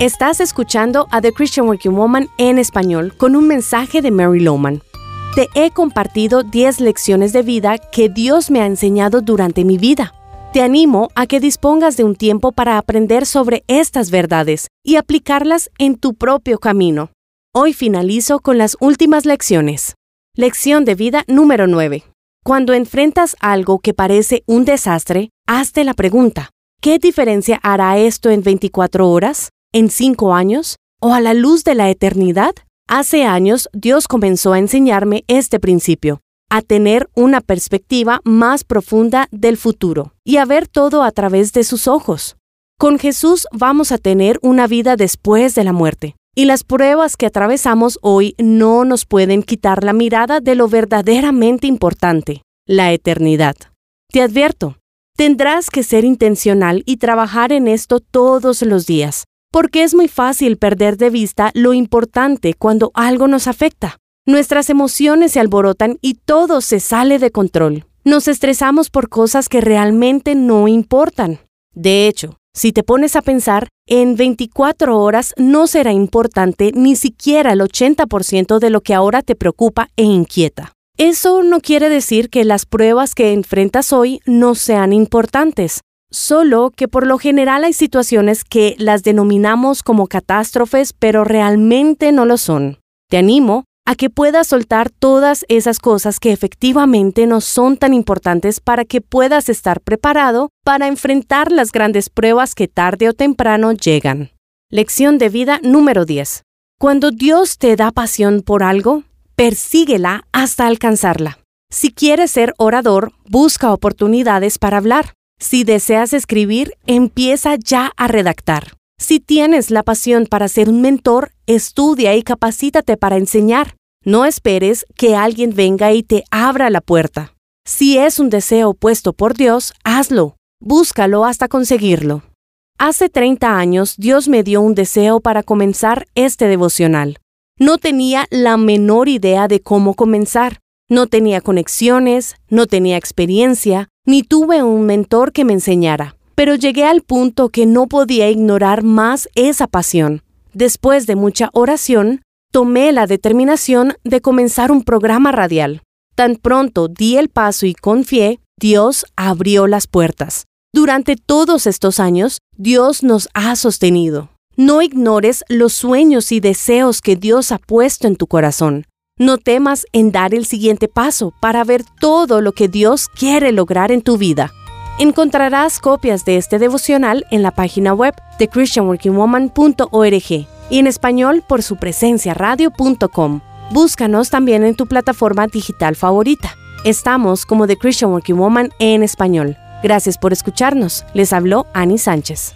Estás escuchando a The Christian Working Woman en español con un mensaje de Mary Lowman. Te he compartido 10 lecciones de vida que Dios me ha enseñado durante mi vida. Te animo a que dispongas de un tiempo para aprender sobre estas verdades y aplicarlas en tu propio camino. Hoy finalizo con las últimas lecciones. Lección de vida número 9. Cuando enfrentas algo que parece un desastre, hazte la pregunta, ¿qué diferencia hará esto en 24 horas? ¿En 5 años? ¿O a la luz de la eternidad? Hace años Dios comenzó a enseñarme este principio, a tener una perspectiva más profunda del futuro y a ver todo a través de sus ojos. Con Jesús vamos a tener una vida después de la muerte, y las pruebas que atravesamos hoy no nos pueden quitar la mirada de lo verdaderamente importante, la eternidad. Te advierto, tendrás que ser intencional y trabajar en esto todos los días, porque es muy fácil perder de vista lo importante cuando algo nos afecta. Nuestras emociones se alborotan y todo se sale de control. Nos estresamos por cosas que realmente no importan. De hecho, si te pones a pensar, en 24 horas no será importante ni siquiera el 80% de lo que ahora te preocupa e inquieta. Eso no quiere decir que las pruebas que enfrentas hoy no sean importantes, solo que por lo general hay situaciones que las denominamos como catástrofes, pero realmente no lo son. Te animo a que puedas soltar todas esas cosas que efectivamente no son tan importantes para que puedas estar preparado para enfrentar las grandes pruebas que tarde o temprano llegan. Lección de vida número 10. Cuando Dios te da pasión por algo, persíguela hasta alcanzarla. Si quieres ser orador, busca oportunidades para hablar. Si deseas escribir, empieza ya a redactar. Si tienes la pasión para ser un mentor, estudia y capacítate para enseñar. No esperes que alguien venga y te abra la puerta. Si es un deseo puesto por Dios, hazlo. Búscalo hasta conseguirlo. Hace 30 años Dios me dio un deseo para comenzar este devocional. No tenía la menor idea de cómo comenzar. No tenía conexiones, no tenía experiencia, ni tuve un mentor que me enseñara pero llegué al punto que no podía ignorar más esa pasión. Después de mucha oración, tomé la determinación de comenzar un programa radial. Tan pronto di el paso y confié, Dios abrió las puertas. Durante todos estos años, Dios nos ha sostenido. No ignores los sueños y deseos que Dios ha puesto en tu corazón. No temas en dar el siguiente paso para ver todo lo que Dios quiere lograr en tu vida. Encontrarás copias de este devocional en la página web de christianworkingwoman.org y en español por su presencia radio.com. Búscanos también en tu plataforma digital favorita. Estamos como The Christian Working Woman en español. Gracias por escucharnos. Les habló Annie Sánchez.